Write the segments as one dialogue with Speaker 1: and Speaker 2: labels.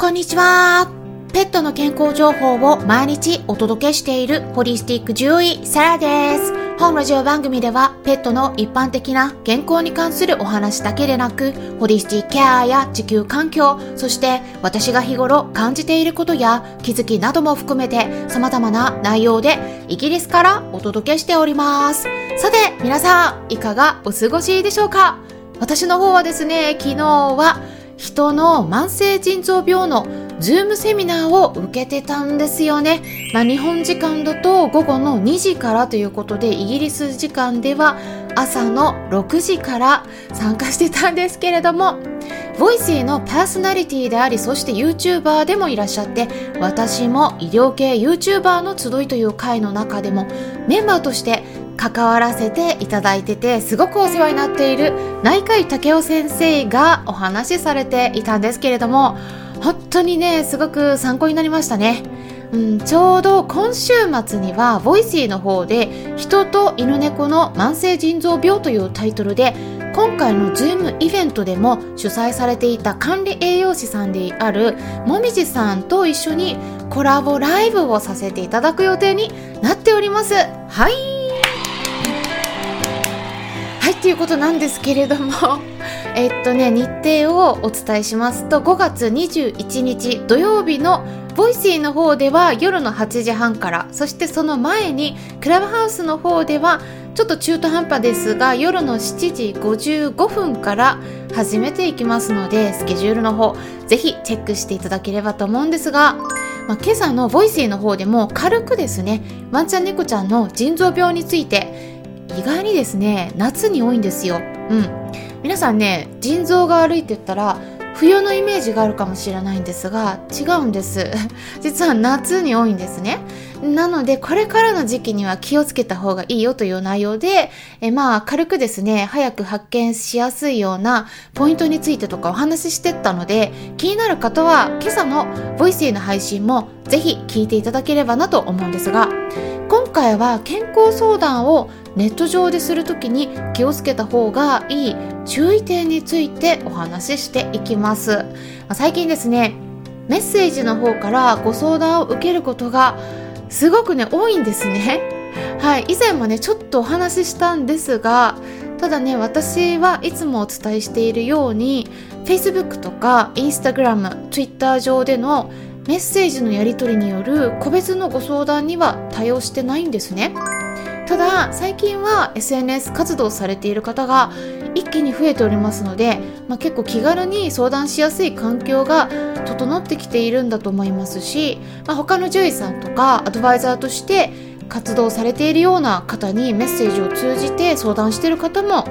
Speaker 1: こんにちは。ペットの健康情報を毎日お届けしているホリスティック獣医サラです。本ラジオ番組ではペットの一般的な健康に関するお話だけでなく、ホリスティックケアや地球環境、そして私が日頃感じていることや気づきなども含めて様々な内容でイギリスからお届けしております。さて、皆さん、いかがお過ごしでしょうか？私の方はですね、昨日は人の慢性腎臓病の Zoom セミナーを受けてたんですよね。まあ、日本時間だと午後の2時からということで、イギリス時間では朝の6時から参加してたんですけれども、 Voicy のパーソナリティであり、そして YouTuber でもいらっしゃって、私も医療系 YouTuber の集いという会の中でもメンバーとして関わらせていただいててすごくお世話になっている内科医たけお先生がお話しされていたんですけれども本当にねすごく参考になりましたね、うん、ちょうど今週末には Voicy の方で人と犬猫の慢性腎臓病というタイトルで今回の Zoom イベントでも主催されていた管理栄養士さんであるもみじさんと一緒にコラボライブをさせていただく予定になっております。はい。はいということなんですけれども えっとね日程をお伝えしますと5月21日土曜日の Voicy の方では夜の8時半からそしてその前にクラブハウスの方ではちょっと中途半端ですが夜の7時55分から始めていきますのでスケジュールの方ぜひチェックしていただければと思うんですが、まあ、今朝の Voicy の方でも軽くですねワンちゃん猫ちゃんの腎臓病について意外にですね夏に多いんですよ。うん。皆さんね腎臓が悪いって言ったら冬のイメージがあるかもしれないんですが違うんです。実は夏に多いんですね。なのでこれからの時期には気をつけた方がいいよという内容でえまあ軽くですね早く発見しやすいようなポイントについてとかお話ししてったので気になる方は今朝のボイスへの配信もぜひ聞いていただければなと思うんですが今回は健康相談をネット上でする時に気をつけた方がいい注意点についてお話ししていきます。最近ですねメッセージの方からご相談を受けることがすごくね多いんですね。はい以前もねちょっとお話ししたんですがただね私はいつもお伝えしているように Facebook とか Instagram、Twitter 上でのメッセージのやり取りによる個別のご相談には対応してないんですね。ただ最近は SNS 活動されている方が一気に増えておりますので、まあ、結構気軽に相談しやすい環境が整ってきているんだと思いますし、まあ、他の獣医さんとかアドバイザーとして活動されているような方にメッセージを通じて相談している方も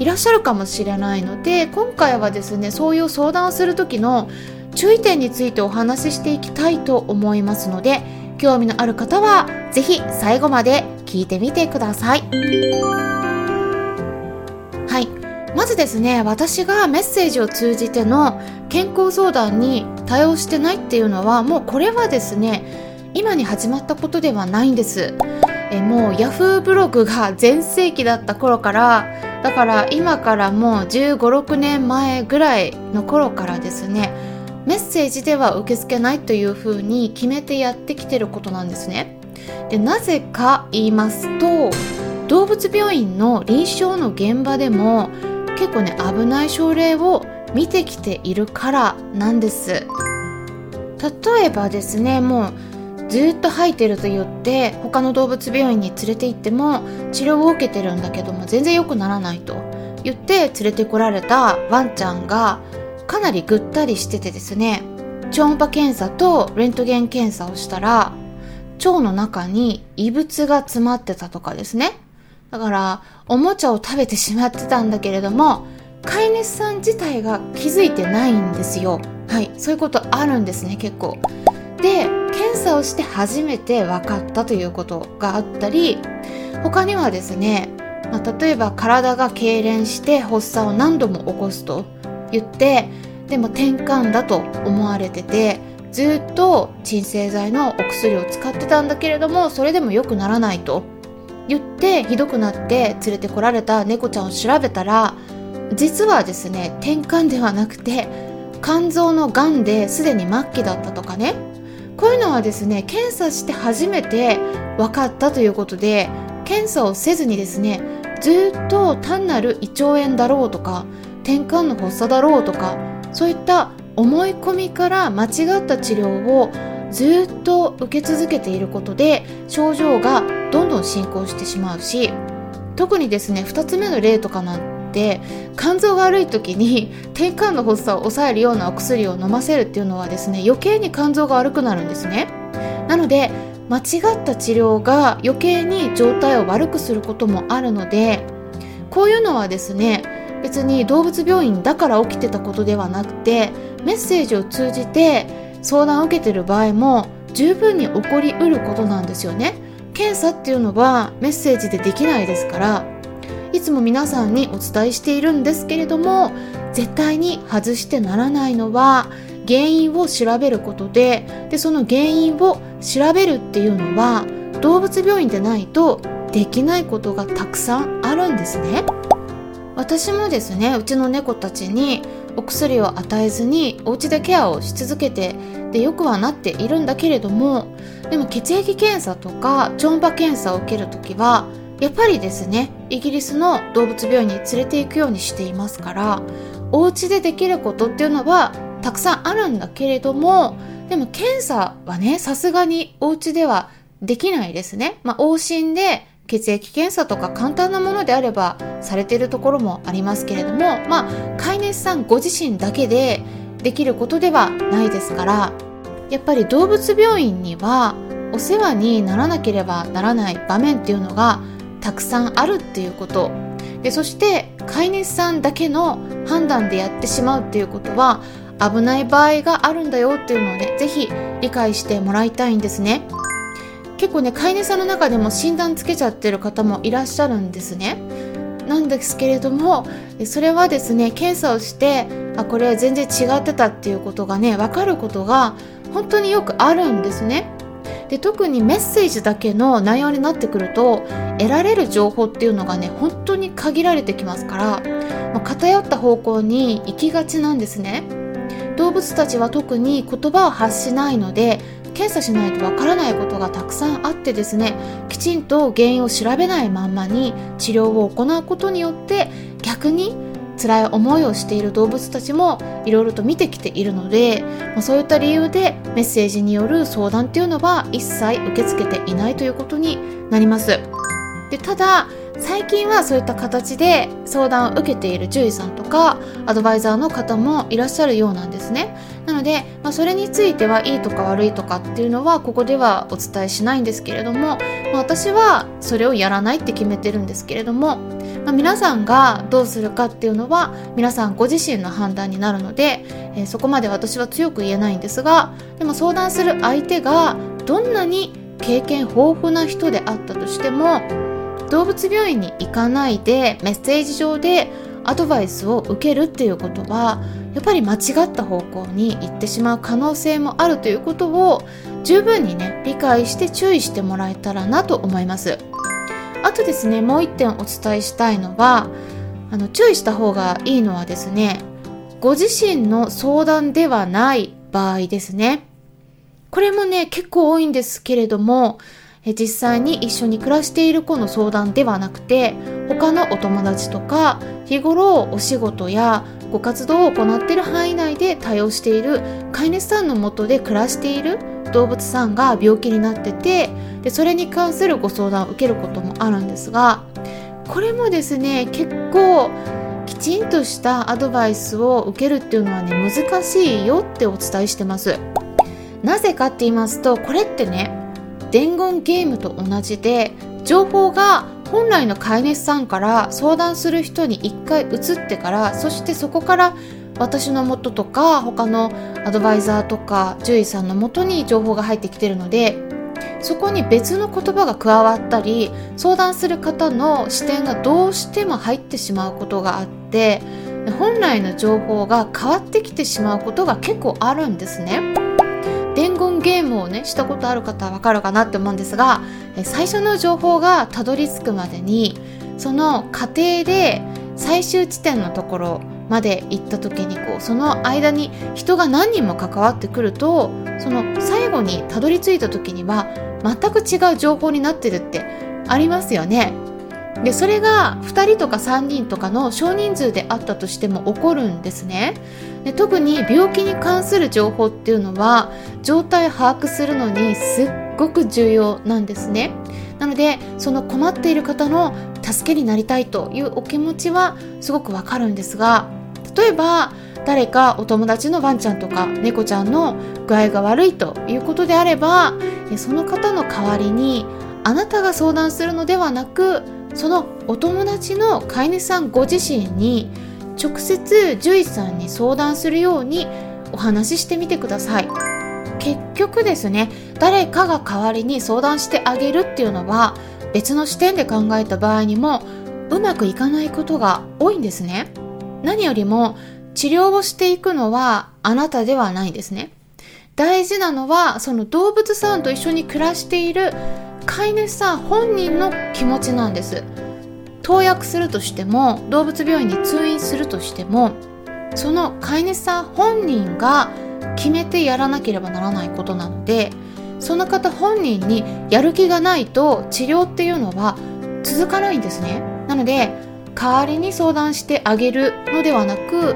Speaker 1: いらっしゃるかもしれないので今回はですねそういう相談をする時の注意点についてお話ししていきたいと思いますので興味のある方は是非最後まで聞いてみてください。はい。まずですね私がメッセージを通じての健康相談に対応してないっていうのはもうこれはですね今に始まったことではないんです。えもう Yahoo ブログが全盛期だった頃からだから今からもう1 5 6年前ぐらいの頃からですねメッセージでは受け付けないというふうに決めてやってきてることなんですね。でなぜか言いますと動物病院の臨床の現場でも結構ね危ない症例を見てきているからなんです例えばですねもうずっと吐いてると言って他の動物病院に連れて行っても治療を受けてるんだけども全然良くならないと言って連れてこられたワンちゃんがかなりぐったりしててですね超音波検査とレントゲン検査をしたら腸の中に異物が詰まってたとかですね。だからおもちゃを食べてしまってたんだけれども飼い主さん自体が気づいてないんですよ。はいそういうことあるんですね結構。で検査をして初めて分かったということがあったり他にはですね、まあ、例えば体が痙攣して発作を何度も起こすと言ってでも転換だと思われててずっと鎮静剤のお薬を使ってたんだけれどもそれでも良くならないと。言ってひどくなって連れてこられた猫ちゃんを調べたら実はですね転換ではなくて肝臓のがんですでに末期だったとかね。こういうのはですね検査して初めて分かったということで検査をせずにですねずっと単なる胃腸炎だろうとか転換の発作だろうとかそういった思い込みから間違った治療をずっと受け続けていることで症状がどんどん進行してしまうし特にですね2つ目の例とかなんて肝臓が悪い時に転換の発作を抑えるようなお薬を飲ませるっていうのはですね余計に肝臓が悪くなるんですね。なので間違った治療が余計に状態を悪くすることもあるのでこういうのはですね別に動物病院だから起きてたことではなくてメッセージを通じて相談を受けてる場合も十分に起こりうることなんですよね。検査っていうのはメッセージでできないですからいつも皆さんにお伝えしているんですけれども絶対に外してならないのは原因を調べることででその原因を調べるっていうのは動物病院でないとできないことがたくさんあるんですね。私もですねうちの猫たちにお薬を与えずにお家でケアをし続けてでよくはなっているんだけれどもでも血液検査とか超音波検査を受けるときはやっぱりですねイギリスの動物病院に連れて行くようにしていますからお家でできることっていうのはたくさんあるんだけれどもでも検査はねさすがにお家ではできないですね。まあ、往診で血液検査とか簡単なものであればされているところもありますけれども、まあ、飼い主さんご自身だけでできることではないですからやっぱり動物病院にはお世話にならなければならない場面っていうのがたくさんあるっていうこと。でそして飼い主さんだけの判断でやってしまうっていうことは危ない場合があるんだよっていうのをね是非理解してもらいたいんですね。結構ね飼い主さんの中でも診断つけちゃってる方もいらっしゃるんですね。なんですけれどもそれはですね検査をしてあこれは全然違ってたっていうことがね分かることが本当によくあるんですね。で特にメッセージだけの内容になってくると得られる情報っていうのがね本当に限られてきますから、まあ、偏った方向に行きがちなんですね。動物たちは特に言葉を発しないので検査しないとわからないことがたくさんあってですねきちんと原因を調べないまんまに治療を行うことによって逆に辛い思いをしている動物たちもいろいろと見てきているので、ま、そういった理由でメッセージによる相談っていうのは一切受け付けていないということになります。でただ最近はそういった形で相談を受けている獣医さんとかアドバイザーの方もいらっしゃるようなんですね。なので、まあ、それについてはいいとか悪いとかっていうのはここではお伝えしないんですけれども、まあ、私はそれをやらないって決めてるんですけれども、まあ、皆さんがどうするかっていうのは皆さんご自身の判断になるので、えー、そこまで私は強く言えないんですがでも相談する相手がどんなに経験豊富な人であったとしても動物病院に行かないでメッセージ上でアドバイスを受けるっていうことはやっぱり間違った方向に行ってしまう可能性もあるということを十分にね理解して注意してもらえたらなと思います。あとですねもう一点お伝えしたいのはあの注意した方がいいのはですねご自身の相談ではない場合ですね。これもね結構多いんですけれども実際に一緒に暮らしている子の相談ではなくて他のお友達とか日頃お仕事やご活動を行っている範囲内で対応している飼い主さんのもとで暮らしている動物さんが病気になっててでそれに関するご相談を受けることもあるんですがこれもですね結構きちんとしたアドバイスを受けるっていうのはね難しいよってお伝えしてます。なぜかって言いますとこれってね伝言ゲームと同じで情報が本来の飼い主さんから相談する人に一回移ってからそしてそこから私の元とか他のアドバイザーとか獣医さんの元に情報が入ってきてるのでそこに別の言葉が加わったり相談する方の視点がどうしても入ってしまうことがあって本来の情報が変わってきてしまうことが結構あるんですね。伝言ゲームをねしたことある方はわかるかなって思うんですが最初の情報がたどり着くまでにその過程で最終地点のところまで行った時にこうその間に人が何人も関わってくるとその最後にたどり着いた時には全く違う情報になってるってありますよね。でそれが2人とか3人とかの少人数であったとしても起こるんですね。で特に病気に関する情報っていうのは状態を把握するのにすっごく重要なんですね。なのでその困っている方の助けになりたいというお気持ちはすごくわかるんですが例えば誰かお友達のワンちゃんとか猫ちゃんの具合が悪いということであればその方の代わりにあなたが相談するのではなくそのお友達の飼い主さんご自身に直接獣医さんに相談するようにお話ししてみてください。結局ですね誰かが代わりに相談してあげるっていうのは別の視点で考えた場合にもうまくいかないことが多いんですね。何よりも治療をしていくのはあなたではないんですね。大事なのはその動物さんと一緒に暮らしている飼い主さん本人の気持ちなんです。投薬するとしても動物病院に通院するとしてもその飼い主さん本人が決めてやらなければならないことなのでその方本人にやる気がないと治療っていうのは続かないんですね。なので代わりに相談してあげるのではなく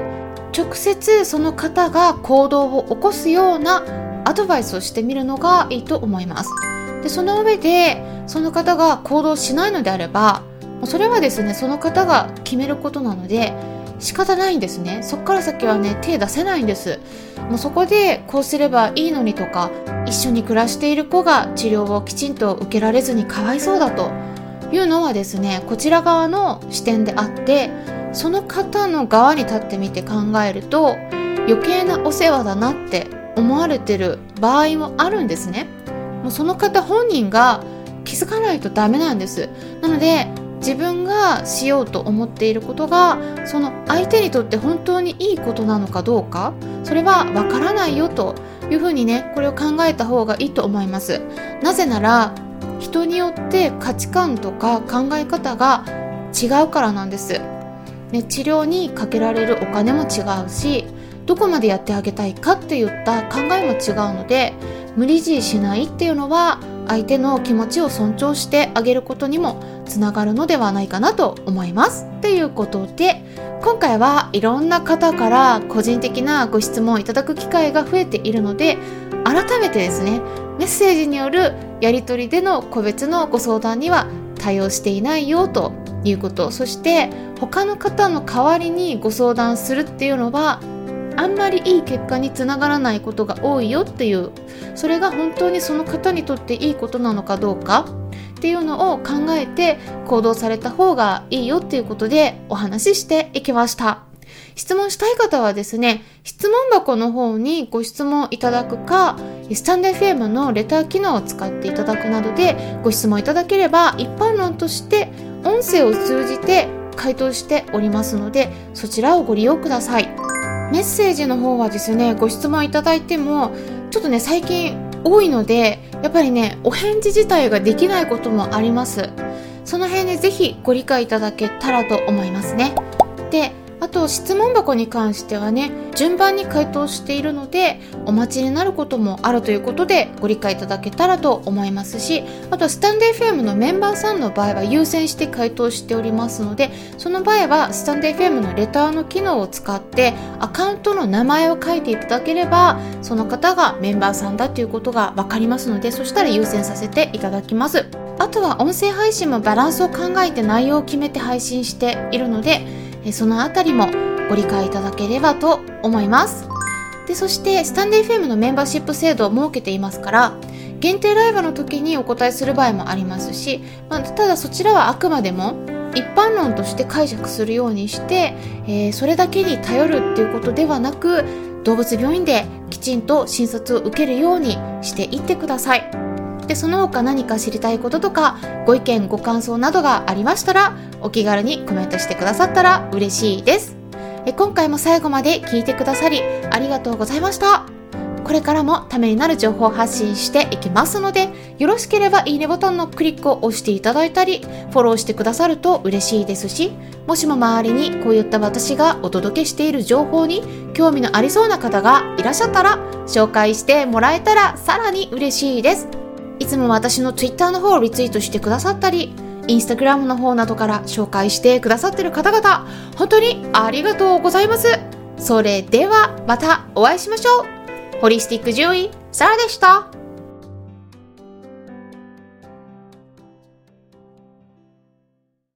Speaker 1: 直接その方が行動を起こすようなアドバイスをしてみるのがいいと思います。でその上でその方が行動しないのであればそれはですねその方が決めることなので仕方ないんですね。そっから先はね手出せないんです。もうそこでこうすればいいのにとか一緒に暮らしている子が治療をきちんと受けられずにかわいそうだと。いうのはですねこちら側の視点であってその方の側に立ってみて考えると余計なお世話だなって思われてる場合もあるんですね。もうその方本人が気づかないとダメなんです。なので自分がしようと思っていることがその相手にとって本当にいいことなのかどうかそれはわからないよというふうにねこれを考えた方がいいと思います。なぜなら人によって価値観とか考え方が違うからなんです、ね、治療にかけられるお金も違うしどこまでやってあげたいかっていった考えも違うので無理強いしないっていうのは相手の気持ちを尊重してあげることにもつながるのではないかなと思います。ということで今回はいろんな方から個人的なご質問をいただく機会が増えているので改めてですねメッセージによるやり取りでの個別のご相談には対応していないよということそして他の方の代わりにご相談するっていうのはあんまりいい結果につながらないことが多いよっていうそれが本当にその方にとっていいことなのかどうかっていうのを考えて行動された方がいいよっていうことでお話ししていきました質問したい方はですね質問箱の方にご質問いただくかスタンド FM のレター機能を使っていただくなどでご質問いただければ一般論として音声を通じて回答しておりますのでそちらをご利用ください。メッセージの方はですねご質問いただいてもちょっとね最近多いのでやっぱりねお返事自体ができないこともあります。その辺でぜひご理解いただけたらと思いますね。であと質問箱に関してはね順番に回答しているのでお待ちになることもあるということでご理解いただけたらと思いますしあとスタンデー FM のメンバーさんの場合は優先して回答しておりますのでその場合はスタンデー FM のレターの機能を使ってアカウントの名前を書いていただければその方がメンバーさんだということが分かりますのでそしたら優先させていただきます。あとは音声配信もバランスを考えて内容を決めて配信しているのでそのあたりもご理解いただければと思います。で、そして、スタンデー FM のメンバーシップ制度を設けていますから、限定ライブの時にお答えする場合もありますし、まあ、ただそちらはあくまでも一般論として解釈するようにして、えー、それだけに頼るっていうことではなく、動物病院できちんと診察を受けるようにしていってください。で、その他何か知りたいこととか、ご意見、ご感想などがありましたら、お気軽にコメントしてくださったら嬉しいです。え今回も最後まで聞いてくださりありがとうございました。これからもためになる情報を発信していきますので、よろしければいいねボタンのクリックを押していただいたり、フォローしてくださると嬉しいですし、もしも周りにこういった私がお届けしている情報に興味のありそうな方がいらっしゃったら、紹介してもらえたらさらに嬉しいです。いつも私の Twitter の方をリツイートしてくださったり、インスタグラムの方などから紹介してくださってる方々、本当にありがとうございます。それではまたお会いしましょう。ホリスティック獣医、サラでした。